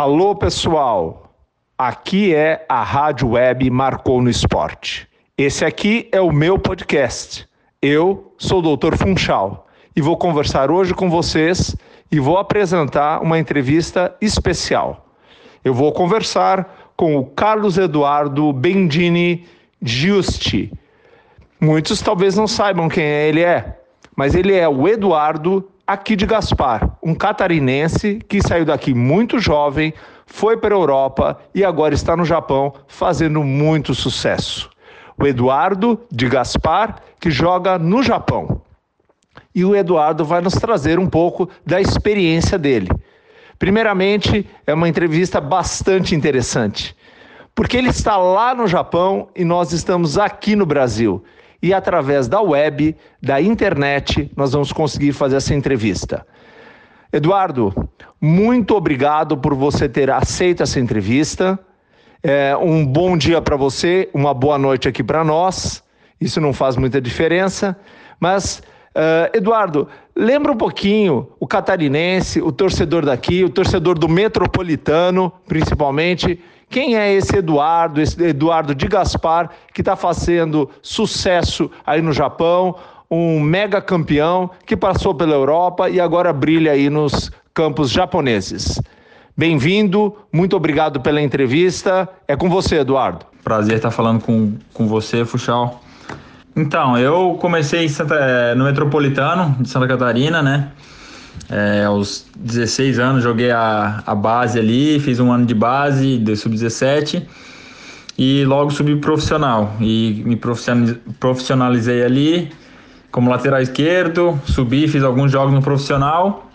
Alô, pessoal. Aqui é a Rádio Web Marcou no Esporte. Esse aqui é o meu podcast. Eu sou o Dr. Funchal e vou conversar hoje com vocês e vou apresentar uma entrevista especial. Eu vou conversar com o Carlos Eduardo Bendini Giusti. Muitos talvez não saibam quem ele é, mas ele é o Eduardo aqui de Gaspar, um catarinense que saiu daqui muito jovem, foi para a Europa e agora está no Japão fazendo muito sucesso. O Eduardo de Gaspar, que joga no Japão. E o Eduardo vai nos trazer um pouco da experiência dele. Primeiramente, é uma entrevista bastante interessante, porque ele está lá no Japão e nós estamos aqui no Brasil e através da web, da internet, nós vamos conseguir fazer essa entrevista. Eduardo, muito obrigado por você ter aceito essa entrevista. É, um bom dia para você, uma boa noite aqui para nós. Isso não faz muita diferença, mas Uh, Eduardo, lembra um pouquinho o catarinense, o torcedor daqui, o torcedor do metropolitano, principalmente, quem é esse Eduardo, esse Eduardo de Gaspar, que está fazendo sucesso aí no Japão, um mega campeão que passou pela Europa e agora brilha aí nos campos japoneses. Bem-vindo, muito obrigado pela entrevista. É com você, Eduardo. Prazer estar falando com, com você, Fuxal. Então, eu comecei Santa, é, no Metropolitano de Santa Catarina, né? É, aos 16 anos joguei a, a base ali, fiz um ano de base de sub-17 e logo subi profissional. E me profissionalizei ali como lateral esquerdo, subi, fiz alguns jogos no profissional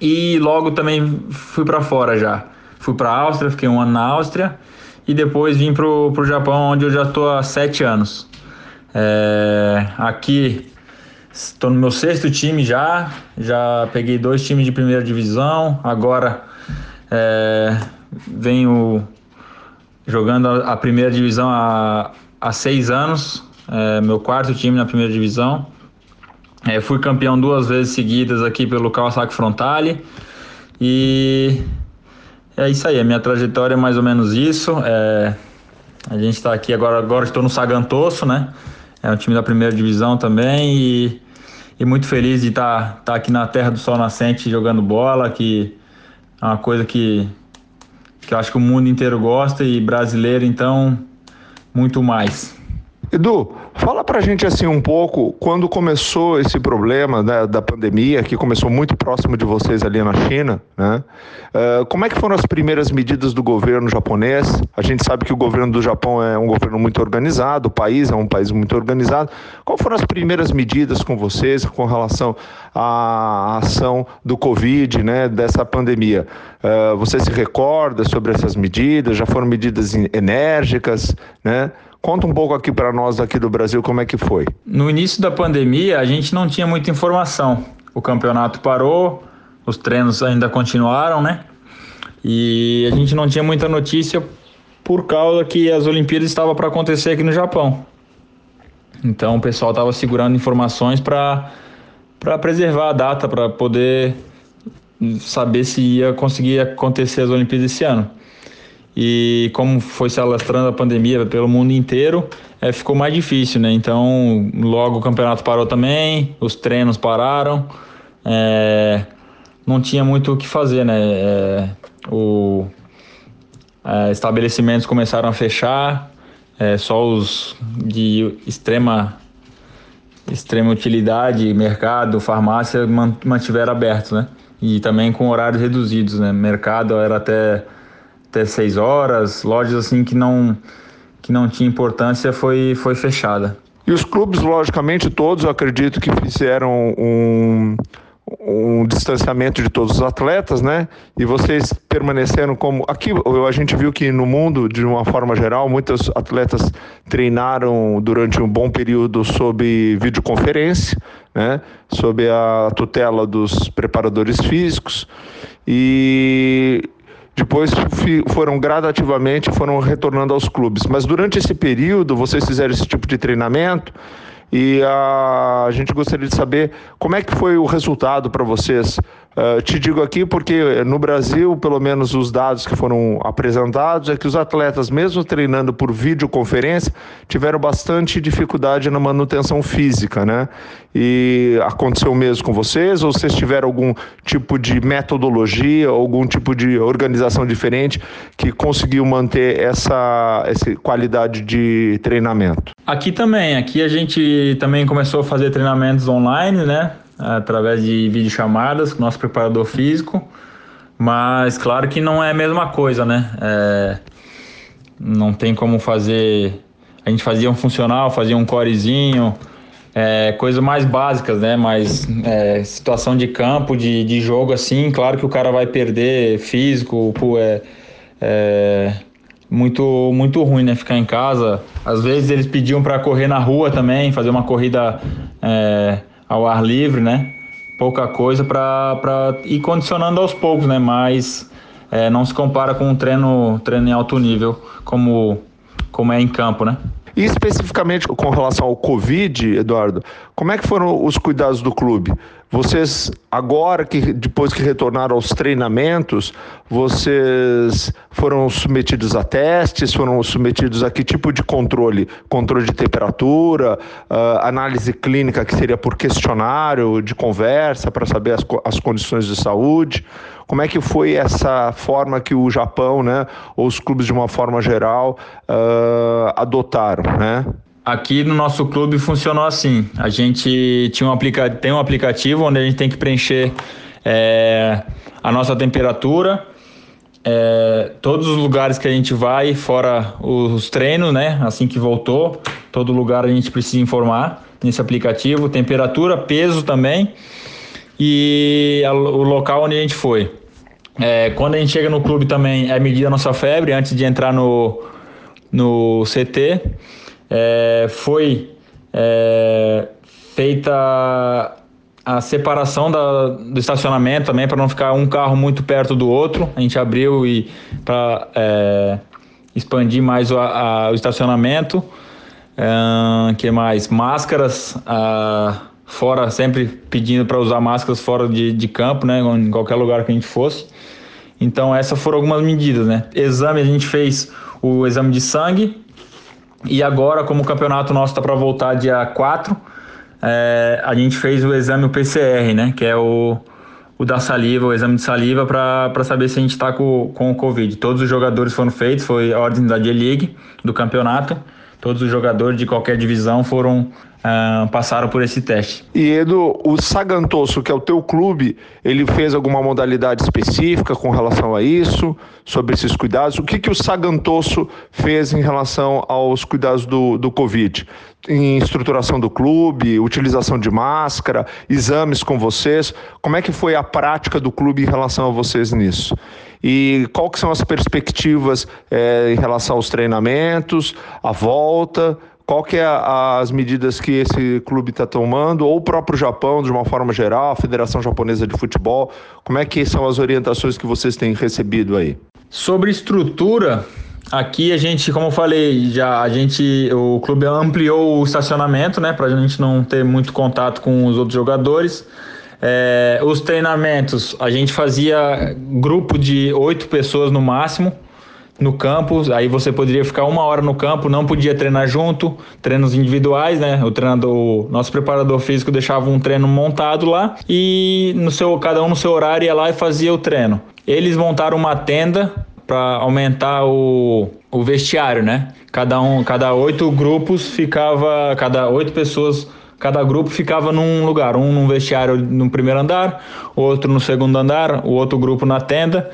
e logo também fui para fora já. Fui para a Áustria, fiquei um ano na Áustria e depois vim pro, pro Japão, onde eu já estou há sete anos. É, aqui Estou no meu sexto time já, já peguei dois times de primeira divisão, agora é, venho jogando a, primeira divisão há, há seis anos, é, meu quarto time na primeira divisão. É, fui campeão duas vezes seguidas aqui pelo Kawasaki Frontale e é isso aí, a minha trajetória é mais ou menos isso. É, a gente está aqui agora, agora estou no Sagantoso, né? É um time da primeira divisão também e, e muito feliz de estar tá, tá aqui na Terra do Sol Nascente jogando bola, que é uma coisa que, que eu acho que o mundo inteiro gosta e brasileiro, então, muito mais. Edu, fala pra gente assim um pouco quando começou esse problema né, da pandemia, que começou muito próximo de vocês ali na China, né? Uh, como é que foram as primeiras medidas do governo japonês? A gente sabe que o governo do Japão é um governo muito organizado, o país é um país muito organizado. Qual foram as primeiras medidas com vocês com relação à ação do Covid, né, dessa pandemia? Uh, você se recorda sobre essas medidas? Já foram medidas enérgicas, né? Conta um pouco aqui para nós aqui do Brasil como é que foi. No início da pandemia, a gente não tinha muita informação. O campeonato parou, os treinos ainda continuaram, né? E a gente não tinha muita notícia por causa que as Olimpíadas estavam para acontecer aqui no Japão. Então o pessoal estava segurando informações para para preservar a data, para poder saber se ia conseguir acontecer as Olimpíadas esse ano e como foi se alastrando a pandemia pelo mundo inteiro, é, ficou mais difícil, né? Então, logo o campeonato parou também, os treinos pararam, é, não tinha muito o que fazer, né? É, o, é, estabelecimentos começaram a fechar, é, só os de extrema extrema utilidade, mercado, farmácia mantiveram aberto, né? E também com horários reduzidos, né? Mercado era até até seis horas, lojas assim que não que não tinha importância foi foi fechada. E os clubes, logicamente, todos acredito que fizeram um, um distanciamento de todos os atletas, né? E vocês permaneceram como. Aqui a gente viu que no mundo, de uma forma geral, muitos atletas treinaram durante um bom período sob videoconferência, né? Sob a tutela dos preparadores físicos. E depois foram gradativamente foram retornando aos clubes. Mas durante esse período vocês fizeram esse tipo de treinamento e a, a gente gostaria de saber como é que foi o resultado para vocês Uh, te digo aqui porque no Brasil, pelo menos os dados que foram apresentados, é que os atletas, mesmo treinando por videoconferência, tiveram bastante dificuldade na manutenção física, né? E aconteceu mesmo com vocês? Ou vocês tiveram algum tipo de metodologia, algum tipo de organização diferente que conseguiu manter essa, essa qualidade de treinamento? Aqui também, aqui a gente também começou a fazer treinamentos online, né? Através de videochamadas com nosso preparador físico, mas claro que não é a mesma coisa, né? É, não tem como fazer. A gente fazia um funcional, fazia um corezinho, é, coisas mais básicas, né? Mas é, situação de campo, de, de jogo assim, claro que o cara vai perder físico, pô, é, é muito, muito ruim, né? Ficar em casa. Às vezes eles pediam para correr na rua também, fazer uma corrida é, ao ar livre, né? Pouca coisa para ir condicionando aos poucos, né? Mas é, não se compara com um treino, treino em alto nível como, como é em campo, né? E especificamente com relação ao Covid, Eduardo, como é que foram os cuidados do clube? Vocês, agora que depois que retornaram aos treinamentos, vocês foram submetidos a testes, foram submetidos a que tipo de controle? Controle de temperatura, uh, análise clínica, que seria por questionário de conversa para saber as, as condições de saúde. Como é que foi essa forma que o Japão, né, ou os clubes de uma forma geral, uh, adotaram, né? Aqui no nosso clube funcionou assim. A gente tinha um aplica tem um aplicativo onde a gente tem que preencher é, a nossa temperatura, é, todos os lugares que a gente vai, fora os treinos, né? Assim que voltou, todo lugar a gente precisa informar nesse aplicativo, temperatura, peso também e a, o local onde a gente foi. É, quando a gente chega no clube também é medida a nossa febre antes de entrar no, no CT. É, foi é, feita a separação da, do estacionamento também para não ficar um carro muito perto do outro. A gente abriu e para é, expandir mais o, a, o estacionamento. Que mais? Máscaras. A, fora, sempre pedindo para usar máscaras fora de, de campo, né, em qualquer lugar que a gente fosse. Então, essas foram algumas medidas, né? Exame, a gente fez o exame de sangue e agora, como o campeonato nosso está para voltar dia 4, é, a gente fez o exame o PCR, né, que é o, o da saliva, o exame de saliva para saber se a gente está com, com o Covid. Todos os jogadores foram feitos, foi a ordem da D-League do campeonato. Todos os jogadores de qualquer divisão foram uh, passaram por esse teste. E Edu, o Sagantoso, que é o teu clube, ele fez alguma modalidade específica com relação a isso, sobre esses cuidados? O que, que o Sagantoso fez em relação aos cuidados do, do Covid? Em estruturação do clube, utilização de máscara, exames com vocês, como é que foi a prática do clube em relação a vocês nisso? E qual são as perspectivas é, em relação aos treinamentos, a volta? Qual que é as medidas que esse clube está tomando, ou o próprio Japão, de uma forma geral, a Federação Japonesa de Futebol? Como é que são as orientações que vocês têm recebido aí? Sobre estrutura, aqui a gente, como eu falei, já a gente, o clube ampliou o estacionamento, né, para a gente não ter muito contato com os outros jogadores. É, os treinamentos, a gente fazia grupo de oito pessoas no máximo no campo, aí você poderia ficar uma hora no campo, não podia treinar junto, treinos individuais, né? O treinador, nosso preparador físico deixava um treino montado lá e no seu, cada um no seu horário ia lá e fazia o treino. Eles montaram uma tenda para aumentar o, o vestiário, né? Cada um, cada oito grupos ficava, cada oito pessoas cada grupo ficava num lugar, um num vestiário no primeiro andar, outro no segundo andar, o outro grupo na tenda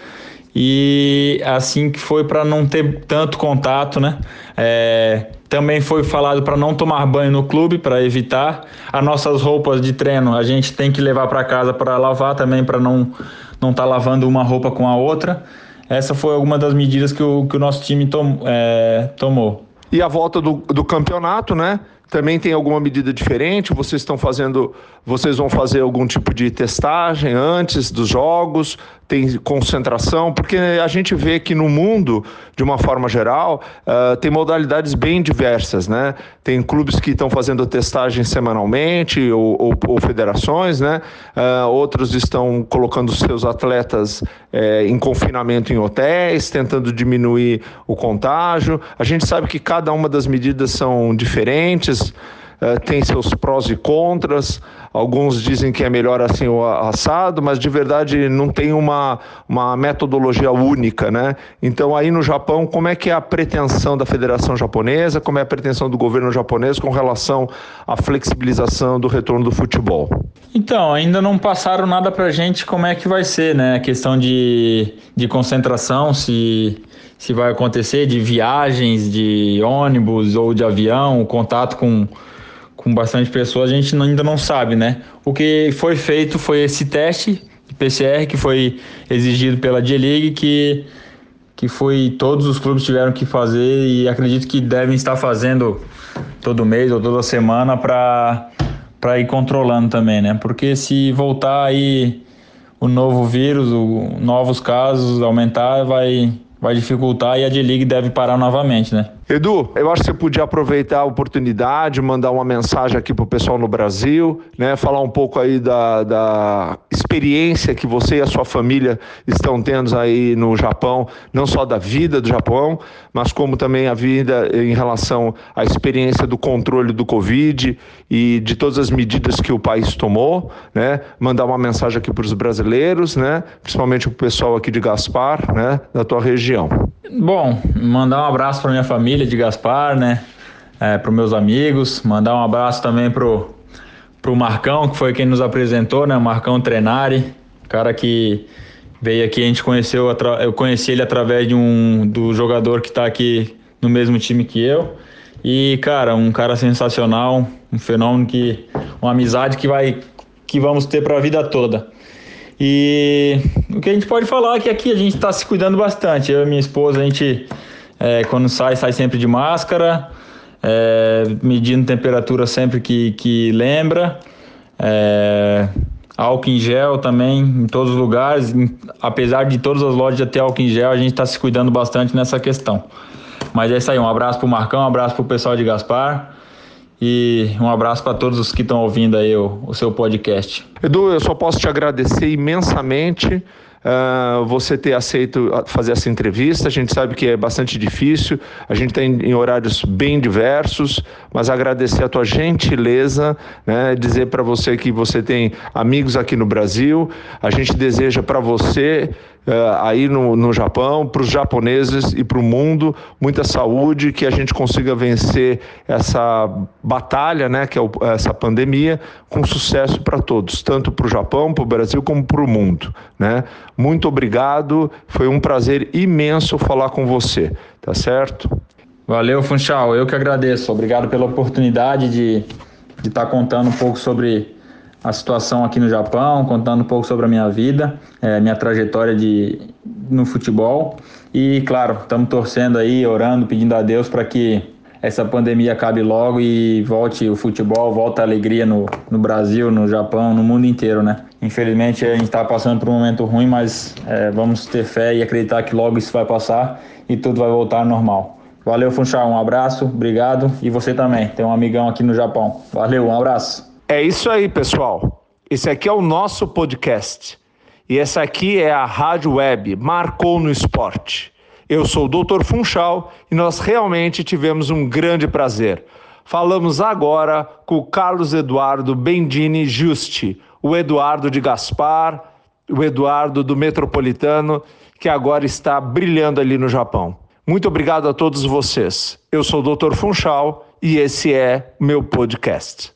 e assim que foi para não ter tanto contato, né? É, também foi falado para não tomar banho no clube para evitar. As nossas roupas de treino a gente tem que levar para casa para lavar também para não não estar tá lavando uma roupa com a outra. Essa foi alguma das medidas que o, que o nosso time tom, é, tomou. E a volta do, do campeonato, né? Também tem alguma medida diferente? Vocês estão fazendo, vocês vão fazer algum tipo de testagem antes dos jogos? Tem concentração? Porque a gente vê que no mundo, de uma forma geral, uh, tem modalidades bem diversas, né? Tem clubes que estão fazendo testagem semanalmente ou, ou, ou federações, né? Uh, outros estão colocando seus atletas eh, em confinamento em hotéis, tentando diminuir o contágio. A gente sabe que cada uma das medidas são diferentes uh, tem seus prós e contras. Alguns dizem que é melhor assim o assado, mas de verdade não tem uma, uma metodologia única, né? Então aí no Japão, como é que é a pretensão da Federação Japonesa, como é a pretensão do governo japonês com relação à flexibilização do retorno do futebol? Então, ainda não passaram nada pra gente como é que vai ser, né? A questão de, de concentração, se se vai acontecer de viagens de ônibus ou de avião, contato com, com bastante pessoas, a gente ainda não sabe, né? O que foi feito foi esse teste de PCR que foi exigido pela D-League, que, que foi todos os clubes tiveram que fazer e acredito que devem estar fazendo todo mês ou toda semana para para ir controlando também, né? Porque se voltar aí o novo vírus, o, novos casos aumentar, vai vai dificultar e a D-League deve parar novamente, né? Edu, eu acho que você podia aproveitar a oportunidade, mandar uma mensagem aqui para o pessoal no Brasil, né? Falar um pouco aí da, da experiência que você e a sua família estão tendo aí no Japão, não só da vida do Japão, mas como também a vida em relação à experiência do controle do Covid e de todas as medidas que o país tomou, né? Mandar uma mensagem aqui para os brasileiros, né? Principalmente o pessoal aqui de Gaspar, né? Da tua região. Bom, mandar um abraço para minha família de Gaspar, né? É, para meus amigos, mandar um abraço também pro pro Marcão, que foi quem nos apresentou, né? Marcão Trenari, cara que veio aqui, a gente conheceu, eu conheci ele através de um do jogador que está aqui no mesmo time que eu. E, cara, um cara sensacional, um fenômeno que uma amizade que vai que vamos ter para a vida toda. E o que a gente pode falar é que aqui a gente está se cuidando bastante. Eu e minha esposa, a gente, é, quando sai, sai sempre de máscara, é, medindo temperatura sempre que, que lembra. É, álcool em gel também em todos os lugares. Apesar de todas as lojas já ter álcool em gel, a gente está se cuidando bastante nessa questão. Mas é isso aí, um abraço para o Marcão, um abraço para o pessoal de Gaspar. E um abraço para todos os que estão ouvindo aí o, o seu podcast. Edu, eu só posso te agradecer imensamente uh, você ter aceito fazer essa entrevista. A gente sabe que é bastante difícil, a gente tem em horários bem diversos, mas agradecer a tua gentileza, né, dizer para você que você tem amigos aqui no Brasil. A gente deseja para você aí no, no Japão, para os japoneses e para o mundo, muita saúde, que a gente consiga vencer essa batalha, né, que é o, essa pandemia, com sucesso para todos, tanto para o Japão, para o Brasil, como para o mundo. Né? Muito obrigado, foi um prazer imenso falar com você, tá certo? Valeu, Funchal, eu que agradeço. Obrigado pela oportunidade de estar tá contando um pouco sobre a situação aqui no Japão, contando um pouco sobre a minha vida, é, minha trajetória de, no futebol. E, claro, estamos torcendo aí, orando, pedindo a Deus para que essa pandemia acabe logo e volte o futebol, volte a alegria no, no Brasil, no Japão, no mundo inteiro, né? Infelizmente a gente está passando por um momento ruim, mas é, vamos ter fé e acreditar que logo isso vai passar e tudo vai voltar ao normal. Valeu, Funchal, um abraço, obrigado. E você também, tem um amigão aqui no Japão. Valeu, um abraço. É isso aí, pessoal. Esse aqui é o nosso podcast. E essa aqui é a Rádio Web Marcou no Esporte. Eu sou o Dr. Funchal e nós realmente tivemos um grande prazer. Falamos agora com o Carlos Eduardo Bendini Justi, o Eduardo de Gaspar, o Eduardo do Metropolitano, que agora está brilhando ali no Japão. Muito obrigado a todos vocês. Eu sou o Dr. Funchal e esse é meu podcast.